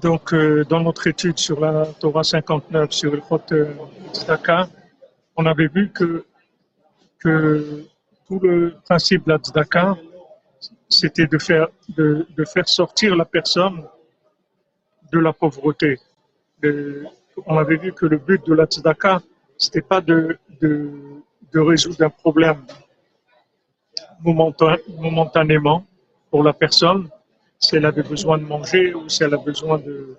Donc, euh, dans notre étude sur la Torah 59, sur le Chot Tzedaka, on avait vu que, que tout le principe de la Tzedaka, c'était de faire, de, de, faire sortir la personne de la pauvreté. On avait vu que le but de la Tzedaka, c'était pas de, de, de résoudre un problème momentanément pour la personne, si elle avait besoin de manger ou si elle a besoin de,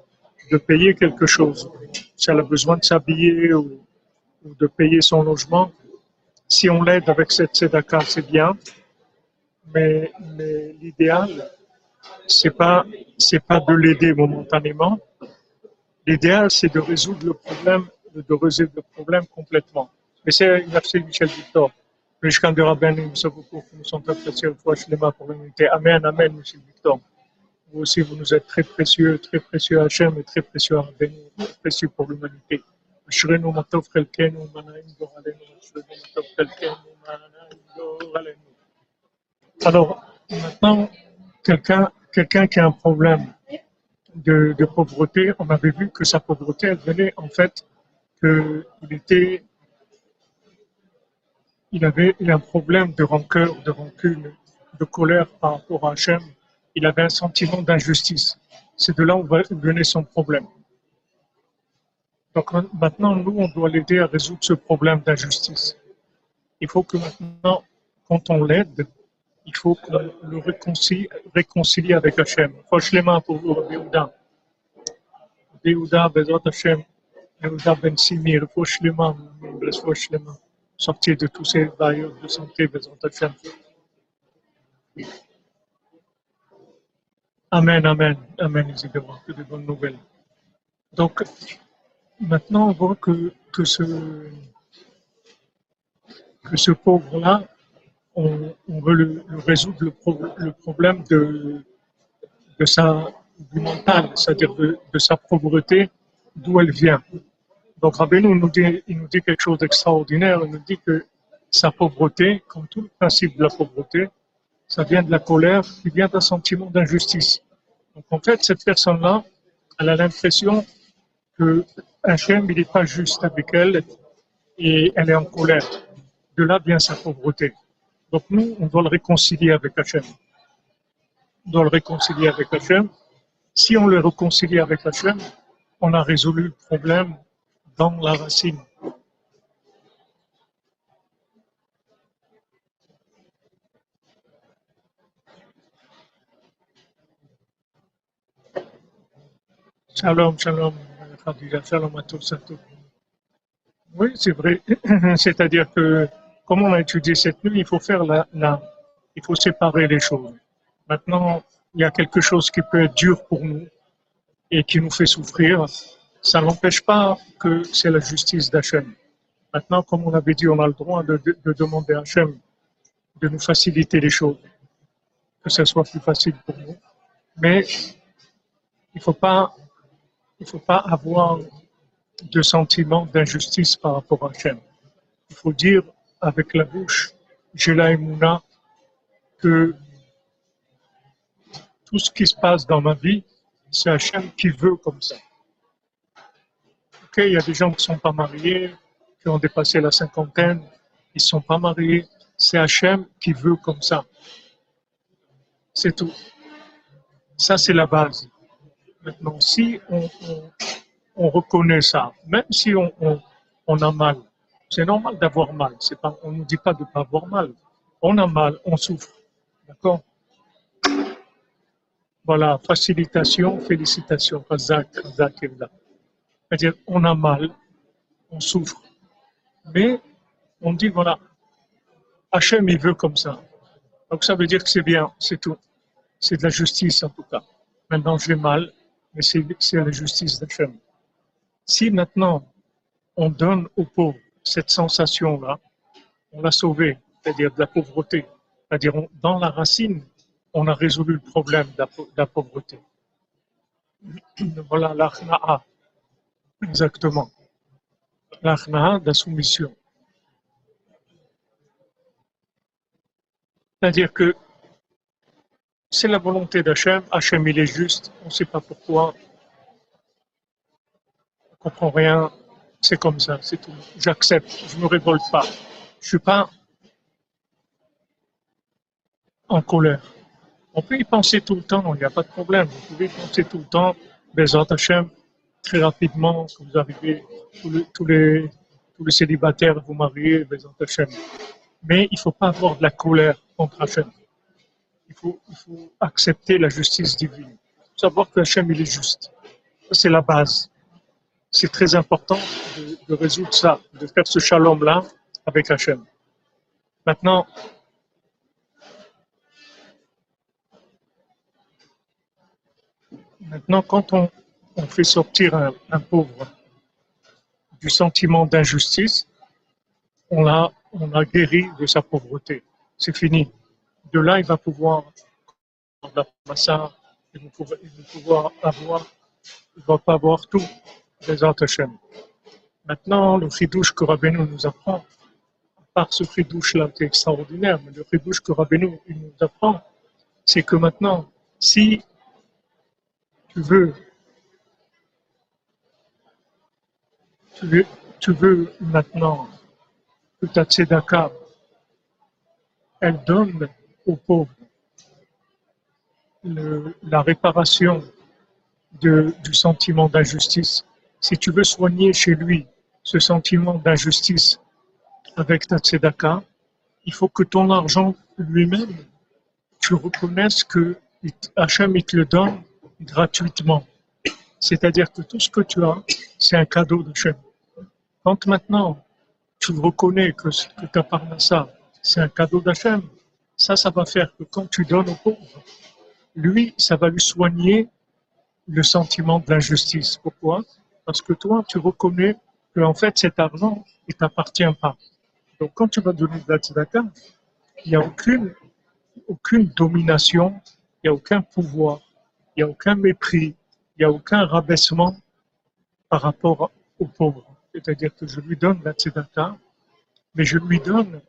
payer quelque chose, si elle a besoin de s'habiller ou, de payer son logement. Si on l'aide avec cette tzedaka, c'est bien, mais, l'idéal, c'est pas pas de l'aider momentanément. L'idéal, c'est de résoudre le problème, de résoudre le problème complètement. Mais c'est merci Michel Victor. Mishkan de Rabbeinu, nous beaucoup nous sommes appréciés fois pour l'unité. Amen, Amen, Michel Victor. Vous aussi, vous nous êtes très précieux, très précieux à Hachem et très précieux à Rabbeinu, très précieux pour l'humanité. אשרינו מה טוב חלקנו, מה נעים גורלנו, אשרינו מה טוב חלקנו, מה נעים גורלנו. Alors, maintenant, quelqu'un quelqu'un qui a un problème de, de, pauvreté, on avait vu que sa pauvreté, elle venait en fait qu'il était, il avait un problème de rancœur, de rancune, de colère par rapport à Hachem. il avait un sentiment d'injustice. C'est de là où venait son problème. Donc maintenant, nous, on doit l'aider à résoudre ce problème d'injustice. Il faut que maintenant, quand on l'aide, il faut qu'on le réconcilie, avec Hachem. Franchement, pour vous, Béouda. Béouda, Bezrat Hachem, Béouda Ben Simir, franchement, franchement, sortir de tous ces barrières de santé, Bezrat Hachem. Amen, Amen, Amen, évidemment, que de bonnes nouvelles. Donc, maintenant, on voit que, que ce, que ce pauvre-là, on, veut le, résoudre le, pro, le, problème de, de sa, du mental, c'est-à-dire de, de, sa pauvreté, d'où elle vient. Donc Rabbeinu nous il nous dit quelque chose d'extraordinaire, il nous dit que sa pauvreté, comme tout le principe de la pauvreté, ça vient de la colère qui vient d'un sentiment d'injustice. Donc en fait, cette personne-là, elle a l'impression que Hachem, il n'est pas juste avec elle et elle est en colère. De là vient sa pauvreté. Donc nous, on doit le réconcilier avec Hachem. On doit le réconcilier avec Hachem. Si on le réconcilie avec Hachem, on a résolu le problème dans la racine. Shalom, shalom, shalom à tous, à tous. Oui, c'est vrai. C'est-à-dire que, comme on a étudié cette nuit, il faut faire la, il faut séparer les choses. Maintenant, il y a quelque chose qui peut être dur pour nous et qui nous fait souffrir. Ça n'empêche pas que c'est la justice d'Hachem. Maintenant, comme on avait dit, on a le droit de, de, de demander à Hachem de nous faciliter les choses, que ça soit plus facile pour nous. Mais il faut pas il ne faut pas avoir de sentiment d'injustice par rapport à Hachem. Il faut dire avec la bouche, j'ai la émouna, que tout ce qui se passe dans ma vie, c'est Hachem qui veut comme ça. Ok, il y a des gens qui ne sont pas mariés, qui ont dépassé la cinquantaine, ils ne sont pas mariés. C'est Hachem qui veut comme ça. C'est tout. Ça, c'est la base. Maintenant, si on, on, on, reconnaît ça, même si on, a mal, c'est normal d'avoir mal. Pas, on ne nous dit pas de ne pas avoir mal. On a mal, on souffre. D'accord? Voilà, facilitation, félicitations. C'est-à-dire, on a mal, on souffre. Mais on dit, voilà, Hachem, il veut comme ça. Donc ça veut dire que c'est bien, c'est tout. C'est de la justice en tout cas. Maintenant, j'ai mal, mais c'est la justice d'Hachem. Si maintenant on donne aux pauvres cette sensation-là, on l'a sauvé, c'est-à-dire de la pauvreté, c'est-à-dire dans la racine, on a résolu le problème de la, pauvreté. Voilà l'achna'a, exactement. L'achna'a de la soumission. C'est-à-dire que c'est la volonté d'Hachem. Hachem, il est juste. On ne sait pas pourquoi. comprends rien, c'est comme ça, c'est tout. J'accepte, je ne me révolte pas. Je ne suis pas en colère. On peut y penser tout le temps, il n'y a pas de problème. Vous pouvez y penser tout le temps, Bezat Hachem, très rapidement, que vous arrivez, tous les, célibataires, vous mariez, Hachem. Mais il ne faut pas avoir de la colère contre Hachem. Il faut, accepter la justice divine. Savoir que Hachem, il est juste. C'est la base. C'est très important de, résoudre ça, de faire ce shalom-là avec Hachem. Maintenant, Maintenant, quand on, fait sortir un, un, pauvre du sentiment d'injustice, on l'a on a guéri de sa pauvreté. C'est fini. De là, il va pouvoir la massa, il va pouvoir, il va pouvoir avoir, il va pas avoir tout des Hachem. Maintenant, le chidouche que Rabbeinu nous apprend, à part ce chidouche-là qui est extraordinaire, mais le chidouche que Rabbeinu nous apprend, c'est que maintenant, si tu veux, tu veux, tu veux maintenant que ta tzedaka, elle donne aux la réparation du sentiment d'injustice. Si tu veux soigner chez lui ce sentiment d'injustice avec ta tzedaka, il faut que ton argent lui-même, tu reconnaisses que Hachem, il te le donne gratuitement. C'est-à-dire que tout ce que tu as, c'est un cadeau de Hachem. Quand maintenant tu reconnais que, que ta parnassa, c'est un cadeau d'Hachem, ça, ça va faire que quand tu donnes au pauvre, lui, ça va lui soigner le sentiment de l'injustice. Pourquoi? Parce que toi, tu reconnais que en fait, cet argent, il t'appartient pas. Donc, quand tu vas donner de la tzedaka, il n'y a aucune, aucune domination, il n'y a aucun pouvoir il n'y a aucun mépris, il n'y a aucun rabaissement par rapport au pauvre. C'est-à-dire que je lui donne la tzedaka, mais je lui donne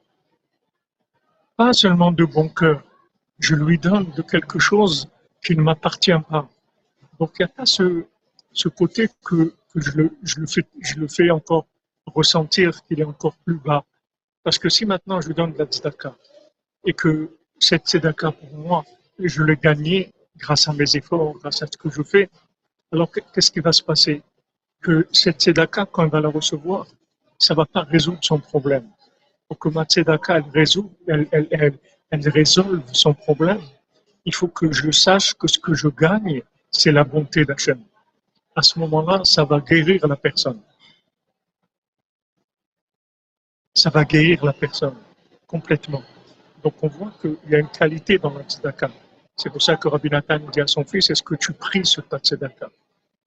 pas seulement de bon cœur, je lui donne de quelque chose qui ne m'appartient pas. Donc il n'y a pas ce, ce côté que, que je, le, je, le fais, je le fais encore ressentir qu'il est encore plus bas. Parce que si maintenant je donne de la tzedaka et que cette tzedaka pour moi, je l'ai gagnée grâce à mes efforts, grâce à ce que je fais. Alors qu'est-ce qui va se passer? Que cette tzedaka, quand elle va la recevoir, ça va pas résoudre son problème. Pour que ma tzedaka, elle, résolve son problème, il faut que je sache que ce que je gagne, c'est la bonté d'Hachem. À ce moment-là, ça va guérir la personne. Ça va guérir la personne complètement. Donc on voit qu'il y a une qualité dans la tzedaka. C'est pour ça que Rabbi Nathan dit à son fils, est-ce que tu pries sur ta tzedaka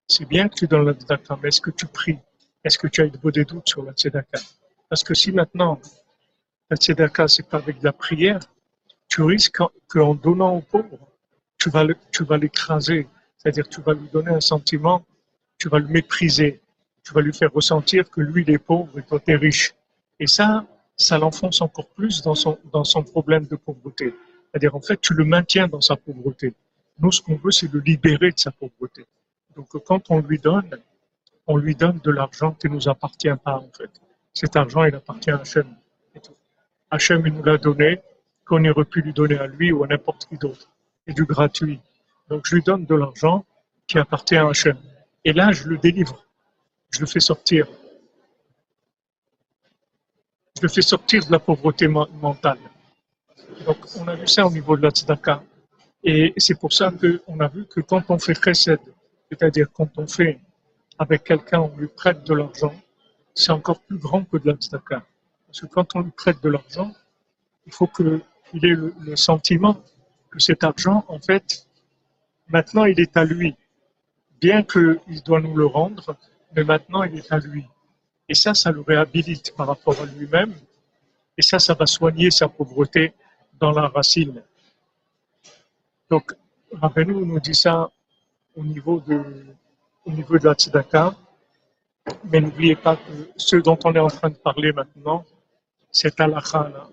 C'est bien que tu donnes la tzedaka, mais est-ce que tu pries? Est-ce que tu as des doutes sur la tzedaka Parce que si maintenant, c'est pas avec la prière, tu risques qu'en donnant au pauvre, tu vas, l'écraser. C'est-à-dire tu vas lui donner un sentiment, tu vas le mépriser, tu vas lui faire ressentir que lui, il est pauvre et toi, tu es riche. Et ça, ça l'enfonce encore plus dans son, dans son problème de pauvreté. C'est-à-dire, en fait, tu le maintiens dans sa pauvreté. Nous, ce qu'on veut, c'est le libérer de sa pauvreté. Donc, quand on lui donne, on lui donne de l'argent qui ne nous appartient pas, en fait. Cet argent, il appartient à Hachem. Hachem, il nous l'a donné, qu'on aurait pu lui donner à lui ou à n'importe qui d'autre. Et du gratuit. Donc, je lui donne de l'argent qui appartient à Hachem. Et là, je le délivre. Je le fais sortir. Je le fais sortir de la pauvreté mentale. Donc, on a vu ça au niveau de la tzedaka. Et c'est pour ça qu'on a vu que quand on fait chesed, c'est-à-dire quand on fait avec quelqu'un, on lui prête de l'argent, c'est encore plus grand que de la tzedaka. Parce que quand on lui prête de l'argent, il faut qu'il ait le, sentiment que cet argent, en fait, maintenant il est à lui. Bien qu'il doit nous le rendre, mais maintenant il est à lui. Et ça, ça le réhabilite par rapport à lui-même. Et ça, ça va soigner sa pauvreté dans la racine. Donc, Rabbeinu nous dit ça au niveau de, au niveau de la tzedaka, mais n'oubliez pas que ce dont on est en train de parler maintenant, c'est halakha là,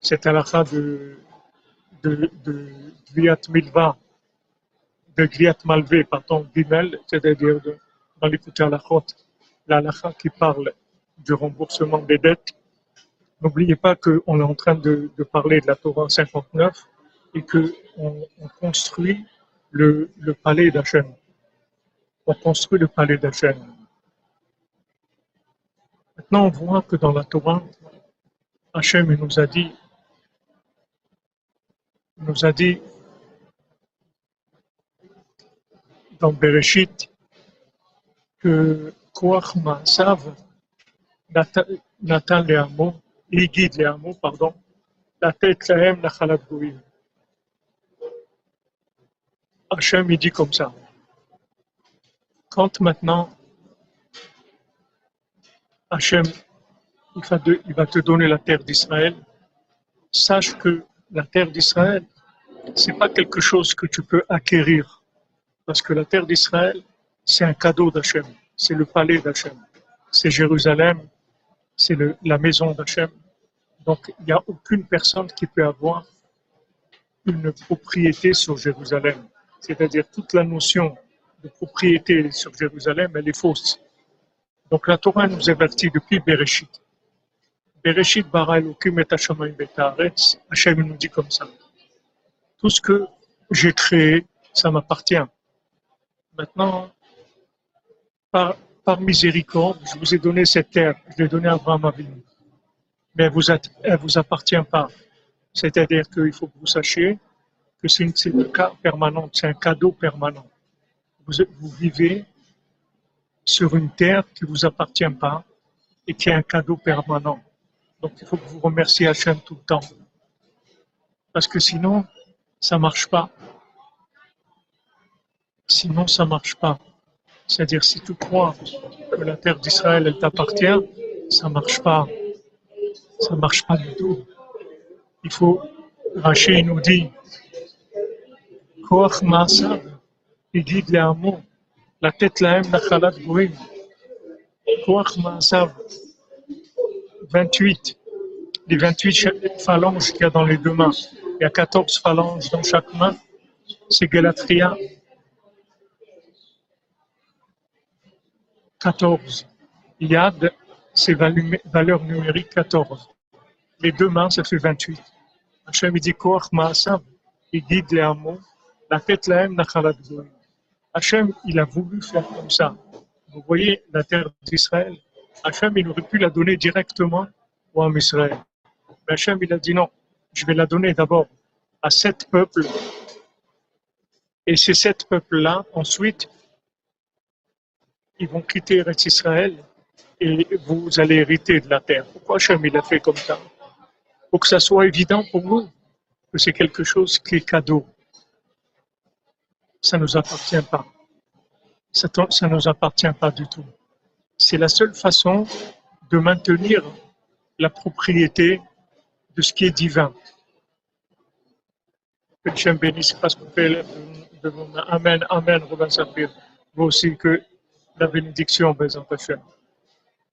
c'est halakha de, de, de Gviat Milva, de Gviat Malvé, pardon, Gimel, c'est-à-dire dans à la la qui parle du remboursement des dettes. N'oubliez pas qu'on est en train de, parler de la Torah 59 et qu'on on construit le, le palais d'Hachem. On construit le palais d'Hachem. Maintenant, on voit que dans la Torah, Hachem nous a dit, nous a dit dans Bereshit que Koach Ma'asav Nathan il guide les hameaux, pardon, la tête lahem la chalat goïm. Hachem, il dit comme ça. Quand maintenant Hachem, il va, te donner la terre d'Israël, sache que la terre d'Israël, c'est pas quelque chose que tu peux acquérir. Parce que la terre d'Israël, c'est un cadeau d'Hachem. C'est le palais d'Hachem. C'est Jérusalem. C'est la maison d'Hachem. Donc, il n'y a aucune personne qui peut avoir une propriété sur Jérusalem. C'est-à-dire toute la notion de propriété sur Jérusalem, elle est fausse. Donc la Torah nous avertit depuis Bereshit. Bereshit bara Elohim et. Hachem nous dit comme ça. Tout ce que j'ai créé, ça m'appartient. Maintenant, par, miséricorde, je vous ai donné cette terre, je l'ai donnée à Abraham Avinu. Mais elle vous, vous appartient pas. C'est-à-dire qu'il faut que vous sachiez que c'est une cas permanent, c'est un cadeau permanent. Vous, vous vivez sur une terre qui ne vous appartient pas et qui est un cadeau permanent. Donc il faut que vous remerciez Hachem tout le temps. Parce que sinon, ça ne marche pas. Sinon, ça ne marche pas. C'est-à-dire, si tu crois que la terre d'Israël, elle t'appartient, ça ne marche pas. Ça ne marche pas du tout. Il faut, Rachid nous dit, Koach Maasav, il guide les hameaux la tête lahem nachalat goïm. Koach Maasav, 28. Les 28 phalanges qu'il y a dans les deux mains. Il y a 14 phalanges dans chaque main. C'est Galatria. 14. Yad, c'est valeur numérique 14. Les deux mains, ça fait 28. Hachem, il dit Koach il guide les hameaux. La tête lahem nachalat goïm. Hachem, il a voulu faire comme ça. Vous voyez la terre d'Israël. Hachem, il aurait pu la donner directement au Ham Israël. Mais Hachem, il a dit non, je vais la donner d'abord à sept peuples. Et ces sept peuples-là, ensuite, ils vont quitter Eretz Israël et vous allez hériter de la terre. Pourquoi Hachem, il a fait comme ça? Pour que ça soit évident pour vous que c'est quelque chose qui est cadeau ça ne nous appartient pas. Ça ne nous appartient pas du tout. C'est la seule façon de maintenir la propriété de ce qui est divin. Que Dieu bénisse parce qu'on fait de mains. Amen, Amen, Robin Saphir. Vous aussi, que la bénédiction, Bézant Hachem.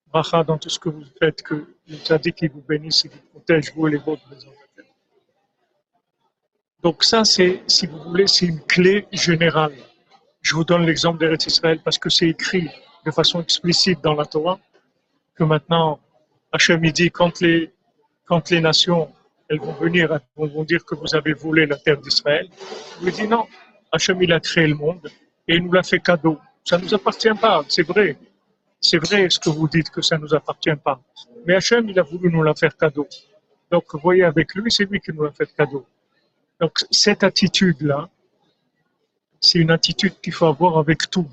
Bracha dans tout ce que vous faites, que le dit qu'il vous bénisse et vous protège, vous et les vôtres, Bézant donc ça, c'est, si vous voulez, c'est une clé générale. Je vous donne l'exemple d'Eretz Israël parce que c'est écrit de façon explicite dans la Torah que maintenant, Hachem dit quand les, quand les nations elles vont venir, elles vont dire que vous avez volé la terre d'Israël. Vous dit non, Hachem il a créé le monde et il nous l'a fait cadeau. Ça ne nous appartient pas, c'est vrai. C'est vrai ce que vous dites que ça ne nous appartient pas. Mais Hachem il a voulu nous la faire cadeau. Donc vous voyez avec lui, c'est lui qui nous l'a fait cadeau. Donc cette attitude-là, c'est une attitude qu'il faut avoir avec tout,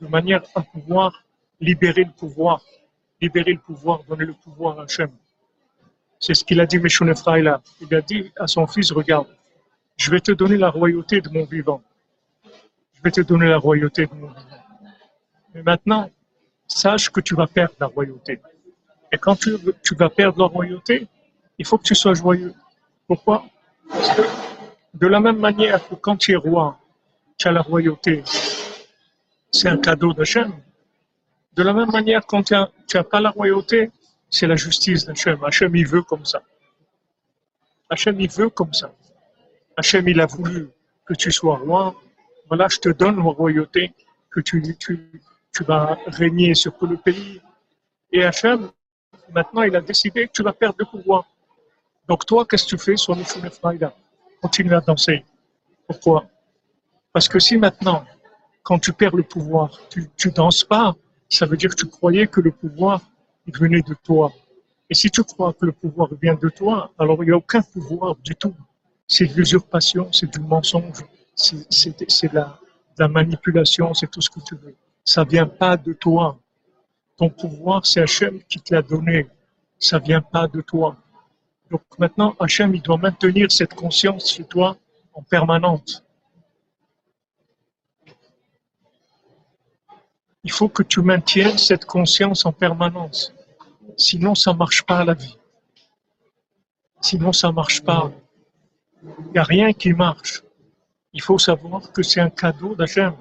de manière à pouvoir libérer le pouvoir, libérer le pouvoir, donner le pouvoir à Hachem. C'est ce qu'il a dit Meshon là. Il a dit à son fils, regarde, je vais te donner la royauté de mon vivant. Je vais te donner la royauté de mon vivant. Mais maintenant, sache que tu vas perdre la royauté. Et quand tu, tu vas perdre la royauté, il faut que tu sois joyeux. Pourquoi? Parce que de la même manière que quand tu es roi, tu as la royauté, c'est un cadeau d'Hachem. De la même manière, quand tu n'as pas la royauté, c'est la justice d'Hachem. Hachem, il veut comme ça. Hachem, il veut comme ça. Hachem, il a voulu que tu sois roi. Voilà, je te donne la royauté, que tu, tu, tu vas régner sur tout le pays. Et Hachem, maintenant, il a décidé que tu vas perdre le pouvoir. Donc toi, qu'est-ce que tu fais sur le Continue à danser. Pourquoi? Parce que si maintenant, quand tu perds le pouvoir, tu ne danses pas, ça veut dire que tu croyais que le pouvoir venait de toi. Et si tu crois que le pouvoir vient de toi, alors il n'y a aucun pouvoir du tout. C'est de l'usurpation, c'est du mensonge, c'est la, la manipulation, c'est tout ce que tu veux. Ça vient pas de toi. Ton pouvoir, c'est Hachem qui te l'a donné. Ça vient pas de toi. Donc maintenant, Hachem, il doit maintenir cette conscience chez toi en permanente. Il faut que tu maintiennes cette conscience en permanence. Sinon, ça marche pas la vie. Sinon, ça marche pas. Il n'y a rien qui marche. Il faut savoir que c'est un cadeau d'Hachem.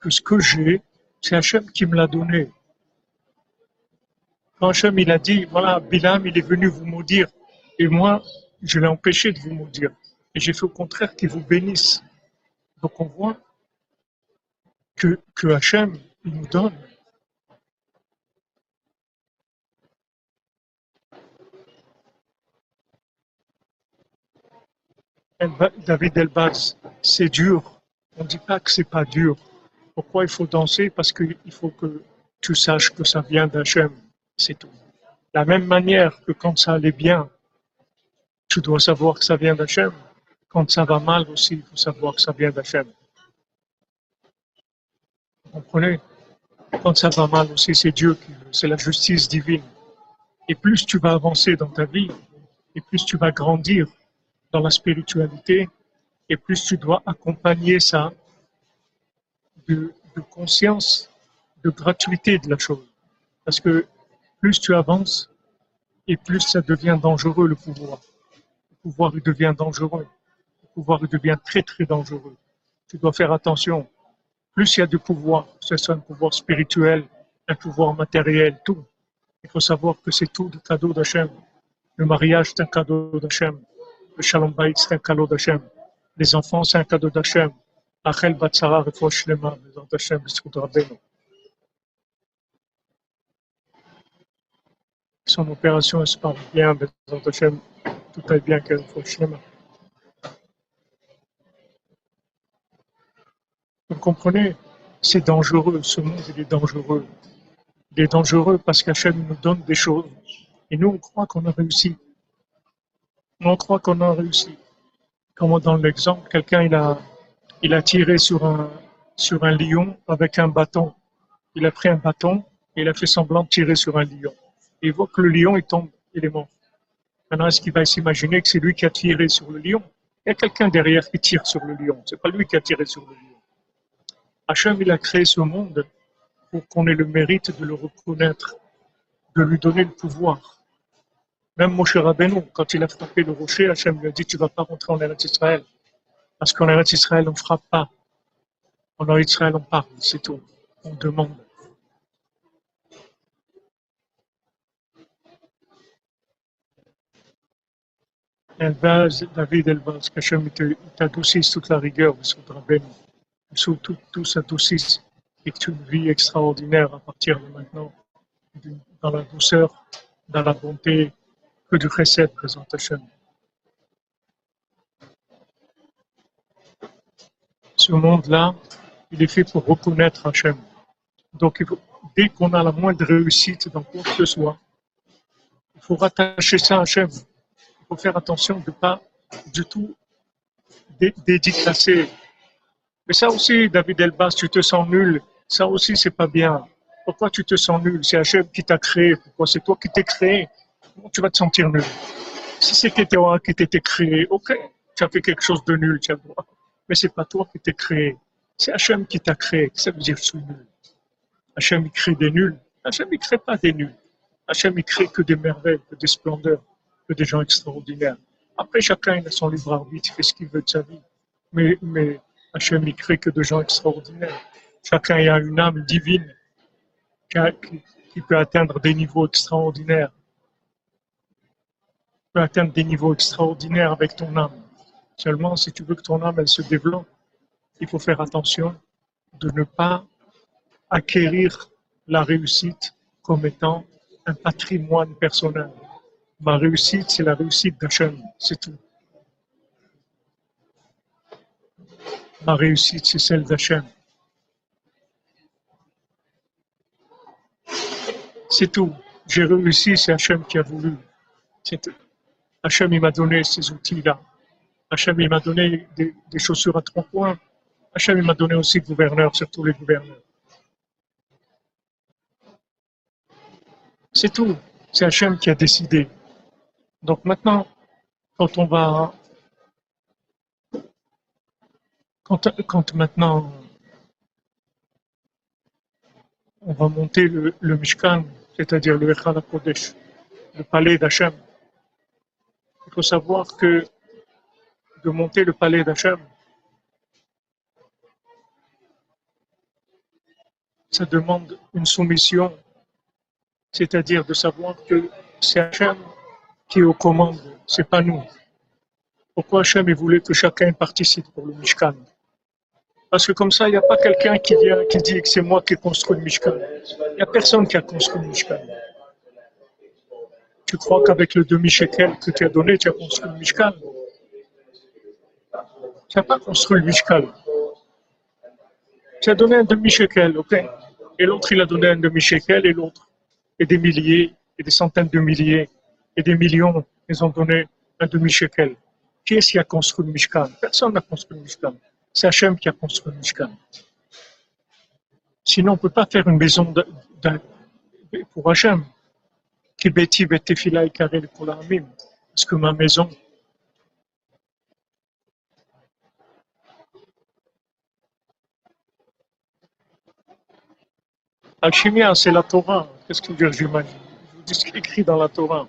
Que ce que j'ai, c'est Hachem qui me l'a donné. Quand Hachem, il a dit, voilà, Bilam, il est venu vous maudire. Et moi, je l'ai empêché de vous maudire. Et j'ai fait au contraire qu'il vous bénisse. Donc on voit que, que Hachem, donne David Elbaz, c'est dur. On ne dit pas que c'est pas dur. Pourquoi il faut danser? Parce qu'il faut que tu saches que ça vient d'Hachem. C'est tout. La même manière que quand ça allait bien, tu dois savoir que ça vient d'Hachem. Quand ça va mal aussi, il faut savoir que ça vient d'Hachem. Vous comprenez? Quand ça va mal aussi, c'est Dieu qui c'est la justice divine. Et plus tu vas avancer dans ta vie, et plus tu vas grandir, dans la spiritualité, et plus tu dois accompagner ça de, conscience, de gratuité de la chose. Parce que plus tu avances, et plus ça devient dangereux le pouvoir. Le pouvoir devient dangereux. Le pouvoir devient très très dangereux. Tu dois faire attention. Plus il y a du pouvoir, que ce soit un pouvoir spirituel, un pouvoir matériel, tout. Il faut savoir que c'est tout le cadeau d'Hachem. Le mariage, c'est un cadeau d'Hachem. Le Shalom Bayit, c'est un cadeau d'Hachem. Les enfants, c'est un cadeau d'Hachem. Achel Batsara, Refouach Lema, Bezant Hachem, B'zkut Rabbeinu. Son opération, se parle bien, Bezant Hachem, tout aille bien, Refouach Lema. Comprenez C'est dangereux, ce monde, il est dangereux. Il est dangereux parce qu'Hachem nous donne des choses. Et nous, on croit qu'on a réussi on croit qu'on a réussi. Comme dans l'exemple, quelqu'un il a, il a tiré sur un, sur un lion avec un bâton. Il a pris un bâton et il a fait semblant de tirer sur un lion. il voit que le lion il tombe, il est mort. Maintenant, est-ce qu'il va s'imaginer que c'est lui qui a tiré sur le lion? Il y a quelqu'un derrière qui tire sur le lion. C'est pas lui qui a tiré sur le lion. Hachem, il a créé ce monde pour qu'on ait le mérite de le reconnaître, de lui donner le pouvoir. Même Moshe Rabbeinu, quand il a frappé le rocher, Hachem lui a dit Tu ne vas pas rentrer en Eretz Israël. Parce qu'en Eretz Israël, on ne frappe pas. En Eretz Israël, on parle, c'est tout. On demande. Elbaz, David Elbaz, qu'Hachem t'adoucisse toute la rigueur de son. Tout, tout, tout s'adoucisse et que tu vie extraordinaire à partir de maintenant, dans la douceur, dans la bonté, que du chesed présente Hachem. Ce monde-là, il est fait pour reconnaître Hachem. Donc, dès qu'on a la moindre réussite dans quoi que ce soit, il faut rattacher ça à Hachem. Il faut faire attention de ne pas du tout dédicacer. Mais ça aussi, David Elbas, tu te sens nul. Ça aussi, c'est pas bien. Pourquoi tu te sens nul? C'est Hachem qui t'a créé. Pourquoi c'est toi qui t'es créé? Tu vas te sentir nul? Si c'était toi qui t'étais créé, ok, tu as fait quelque chose de nul, tu as le droit. Mais c'est pas toi qui t'es créé. C'est Hachem qui t'a créé. Ça veut dire suis nul? Hachem, il crée des nuls. Hachem, il crée pas des nuls. Hachem, il crée que des merveilles, que des splendeurs, que des gens extraordinaires. Après, chacun il a son libre arbitre, il fait ce qu'il veut de sa vie. Mais, mais Hachem, il crée que des gens extraordinaires. Chacun a une âme divine qui peut atteindre des niveaux extraordinaires peux atteindre des niveaux extraordinaires avec ton âme. Seulement, si tu veux que ton âme elle se développe, il faut faire attention de ne pas acquérir la réussite comme étant un patrimoine personnel. Ma réussite, c'est la réussite d'Hachem, c'est tout. Ma réussite, c'est celle d'Hachem. C'est tout. J'ai réussi, c'est Hachem qui a voulu. C'est. Hachem, il m'a donné ces outils-là. Hachem, il m'a donné des, chaussures à trois points. Hachem, il m'a donné aussi gouverneur sur tous les gouverneurs. C'est tout. C'est Hachem qui a décidé. Donc maintenant, quand on va, quand, maintenant on va monter le, Mishkan, c'est-à-dire le Echal Kodesh, le palais d'Hachem, il faut savoir que de monter le palais d'Hachem, ça demande une soumission, c'est-à-dire de savoir que c'est Hachem qui est aux commandes, c'est pas nous. Pourquoi Hachem voulait que chacun participe pour le Mishkan? Parce que comme ça, il n'y a pas quelqu'un qui vient qui dit que c'est moi qui ai construit le Mishkan. Il n'y a personne qui a construit le Mishkan. Tu crois qu'avec le demi-shekel que tu as donné, tu as construit le Mishkan? Tu n'as pas construit le Mishkan. Tu as donné un demi-shekel, ok Et l'autre, il a donné un demi-shekel et l'autre, et des milliers, et des centaines de milliers et des millions, ils ont donné un demi-shekel. Qui est-ce qui a construit le Mishkan? Personne n'a construit le Mishkan. C'est Hachem qui a construit le Mishkan. Sinon, on ne peut pas faire une maison pour Hachem. Kibeti betefila le Parce que ma maison, Alchimia, c'est la Torah. Qu'est-ce que je veux dire, j'imagine Je vous dis ce qui est écrit dans la Torah.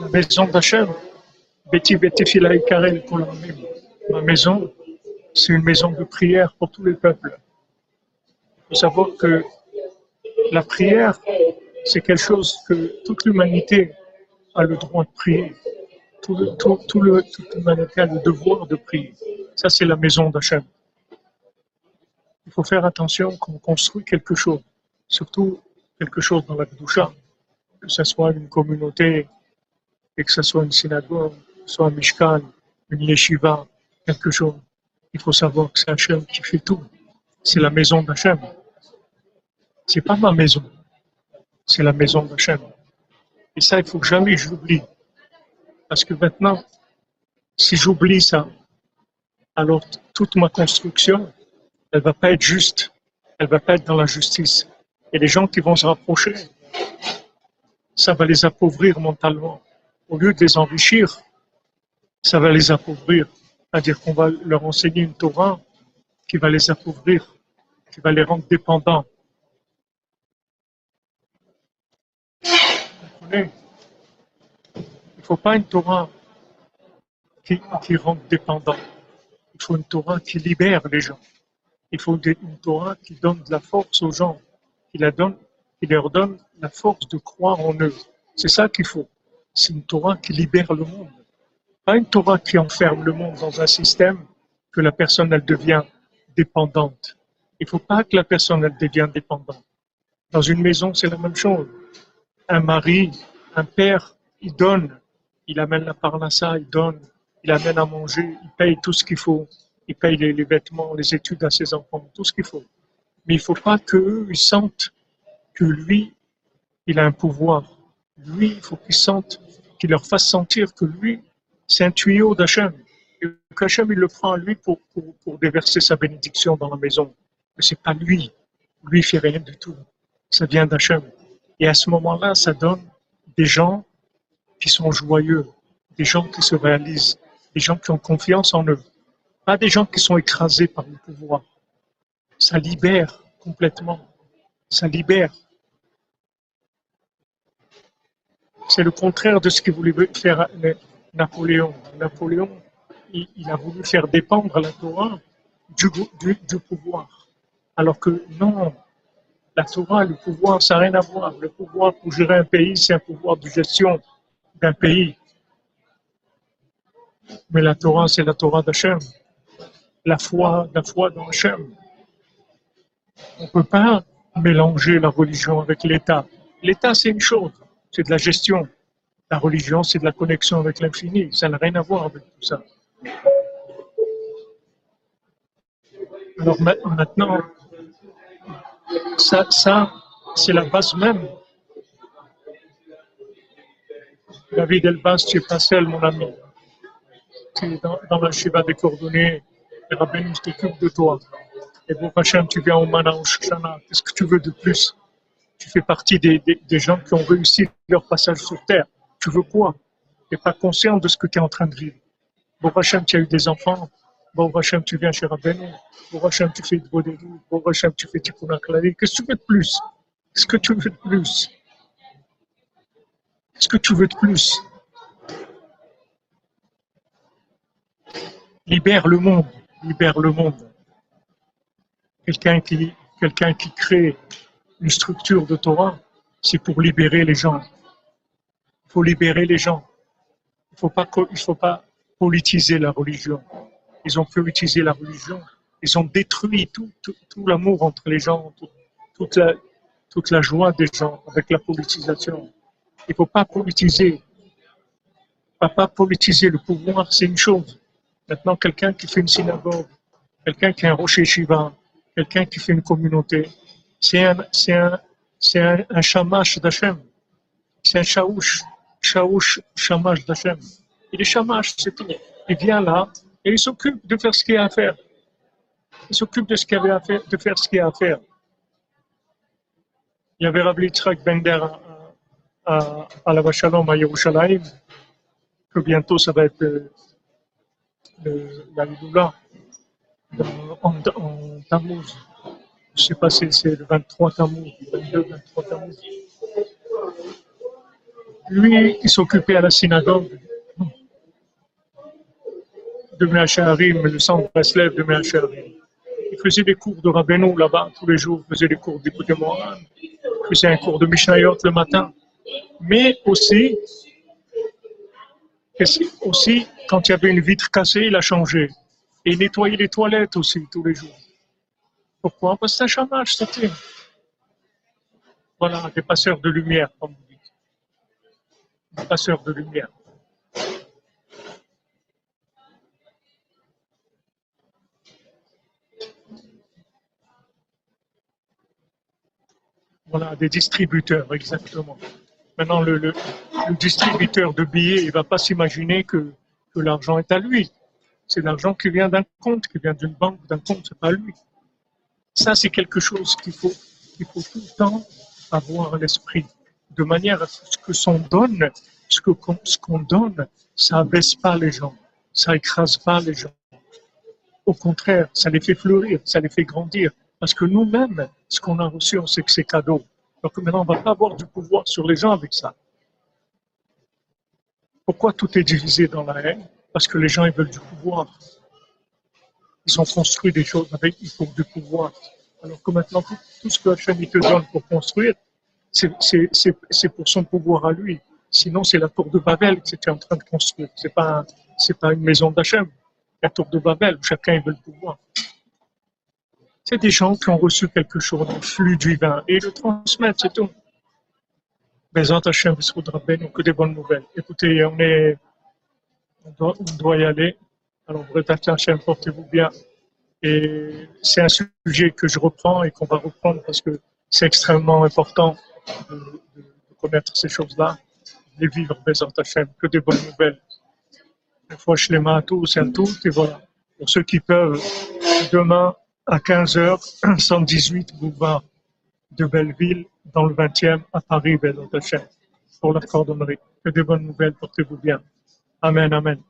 La maison d'Hachem, Betty Betefila Karel pour la Ma maison, c'est une maison de prière pour tous les peuples. Il faut savoir que la prière, c'est quelque chose que toute l'humanité a le droit de prier. Toute l'humanité a le devoir de prier. Ça, c'est la maison d'Hachem. Il faut faire attention quand on construit quelque chose, surtout quelque chose dans la Kedusha, que ce soit une communauté, et que ce soit une synagogue, soit un mishkan, une yeshiva, quelque chose. Il faut savoir que c'est Hachem qui fait tout. C'est la maison d'Hachem. C'est pas ma maison. C'est la maison d'Hachem. Et ça, il faut que jamais j'oublie. Parce que maintenant, si j'oublie ça, alors toute ma construction, elle va pas être juste. Elle va pas être dans la justice. Et les gens qui vont se rapprocher, ça va les appauvrir mentalement. Au lieu de les enrichir, ça va les appauvrir. C'est-à-dire qu'on va leur enseigner une Torah qui va les appauvrir, qui va les rendre dépendants. Vous comprenez? Il ne faut pas une Torah qui, qui rend dépendants. Il faut une Torah qui libère les gens. Il faut une Torah qui donne de la force aux gens il leur donne la force de croire en eux. C'est ça qu'il faut. C'est une Torah qui libère le monde. Pas une Torah qui enferme le monde dans un système que la personne, elle devient dépendante. Il ne faut pas que la personne, elle devienne dépendante. Dans une maison, c'est la même chose. Un mari, un père, il donne, il amène la parnassa, il donne, il amène à manger, il paye tout ce qu'il faut. Il paye les vêtements, les études à ses enfants, tout ce qu'il faut. Mais il faut pas qu'eux, ils sentent que lui, il a un pouvoir. Lui, il faut qu'ils sentent, qu'il leur fasse sentir que lui, c'est un tuyau d'Hachem. Qu'Hachem, il le prend à lui pour, pour, pour, déverser sa bénédiction dans la maison. Mais c'est pas lui. Lui, il fait rien du tout. Ça vient d'Hachem. Et à ce moment-là, ça donne des gens qui sont joyeux, des gens qui se réalisent, des gens qui ont confiance en eux. Pas des gens qui sont écrasés par le pouvoir ça libère complètement. Ça libère. C'est le contraire de ce que voulait faire Napoléon. Napoléon, il, a voulu faire dépendre la Torah du, du, pouvoir. Alors que non, La Torah, le pouvoir, ça n'a rien à voir. Le pouvoir pour gérer un pays, c'est un pouvoir de gestion d'un pays. Mais la Torah, c'est la Torah d'Hachem. La foi, la foi dans Hachem. On ne peut pas mélanger la religion avec l'État. L'État, c'est une chose, c'est de la gestion. La religion, c'est de la connexion avec l'infini. Ça n'a rien à voir avec tout ça. Alors maintenant, ça, c'est la base même. David Elbaz, tu n'es pas seul, mon ami. Tu es dans, dans la Shiva des coordonnées. Et Rabbeinu t'occupe de toi. Et pour Hachem, tu viens au Mana, au Qu'est-ce que tu veux de plus? Tu fais partie des, des, gens qui ont réussi leur passage sur Terre. Tu veux quoi? Tu n'es pas conscient de ce que tu es en train de vivre. Pour Hachem, tu as eu des enfants. Bon Hachem, tu viens chez Rabbeinu. Pour Hachem, tu fais de Bodéou. Pour Hachem, tu fais Tikkun Qu'est-ce que tu veux de plus? Qu'est-ce que tu veux de plus? Qu'est-ce que tu veux de plus? Libère le monde. Libère le monde. Quelqu'un qui, qui crée une structure de Torah, c'est pour libérer les gens. Il faut libérer les gens. Il ne faut pas, faut pas politiser la religion. Ils ont politisé la religion. Ils ont détruit tout, tout, l'amour entre les gens, toute, la, toute la joie des gens avec la politisation. Il ne faut pas politiser. Pas, pas politiser le pouvoir, c'est une chose. Maintenant, quelqu'un qui fait une synagogue, quelqu'un qui a un rocher Shiva, quelqu'un qui fait une communauté, c'est un, c'est un, c'est un, un d'Hachem. C'est un chaouch, chaouch, shamash d'Hachem. Il est shamash, c'est tout. Il vient là et il s'occupe de faire ce qu'il a à faire. Il s'occupe de ce qu'il avait à faire, de faire ce qu'il a à faire. Il y avait Rabbi Yitzhak Bender à, à, la Vachalom à Yerushalayim, que bientôt ça va être euh, la Lidoula en, en Tammuz. Je ne sais pas si c'est le 23 Tammuz, le 22, 23 Tammuz. Lui, il s'occupait à la synagogue de Meacharim, le centre Breslev de Meacharim. Il faisait des cours de Rabbeinu là-bas tous les jours, il faisait des cours d'écouter Moran, il faisait un cours de Mishnayot le matin. Mais aussi, aussi, quand il y avait une vitre cassée, il a changé. Et il nettoyait les toilettes aussi tous les jours. Pourquoi? Parce que c'est un chamage, c'était. Voilà, des passeurs de lumière, comme vous dites. Des passeurs de lumière. Voilà, des distributeurs, exactement. Maintenant, le, distributeur de billets, il ne va pas s'imaginer que, l'argent est à lui. C'est l'argent qui vient d'un compte, qui vient d'une banque, d'un compte, c'est pas lui. Ça, c'est quelque chose qu'il faut, faut tout le temps avoir à l'esprit, de manière à ce que son donne, ce que ce qu'on donne, ça abaisse pas les gens, ça écrase pas les gens. Au contraire, ça les fait fleurir, ça les fait grandir. Parce que nous-mêmes, ce qu'on a reçu, on sait que c'est cadeau. Donc maintenant, on va pas avoir du pouvoir sur les gens avec ça. Pourquoi tout est divisé dans la haine? Parce que les gens, ils veulent du pouvoir. Ils ont construit des choses avec, il faut du pouvoir. Alors que maintenant, tout, ce que Hachem te donne pour construire, c'est pour son pouvoir à lui. Sinon, c'est la tour de Babel que tu en train de construire. C'est pas, pas une maison d'Hachem. La tour de Babel, chacun veut le pouvoir. C'est des gens qui ont reçu quelque chose, un flux divin, et le transmettent, c'est tout. Bézant Hachem, que des bonnes nouvelles. Écoutez, on est, on doit, y aller. Alors, Bretagne Hachem, portez-vous bien. Et c'est un sujet que je reprends et qu'on va reprendre parce que c'est extrêmement important de, connaître ces choses-là, de vivre Bézant Hachem, que des bonnes nouvelles. Une fois je les mets à tous et à toutes, et voilà. Pour ceux qui peuvent, demain, à 15 heures, 118 boulevard de Belleville, dans le 20e, à Paris, Belle pour la cordonnerie. Que de bonnes nouvelles, portez-vous bien. Amen, amen.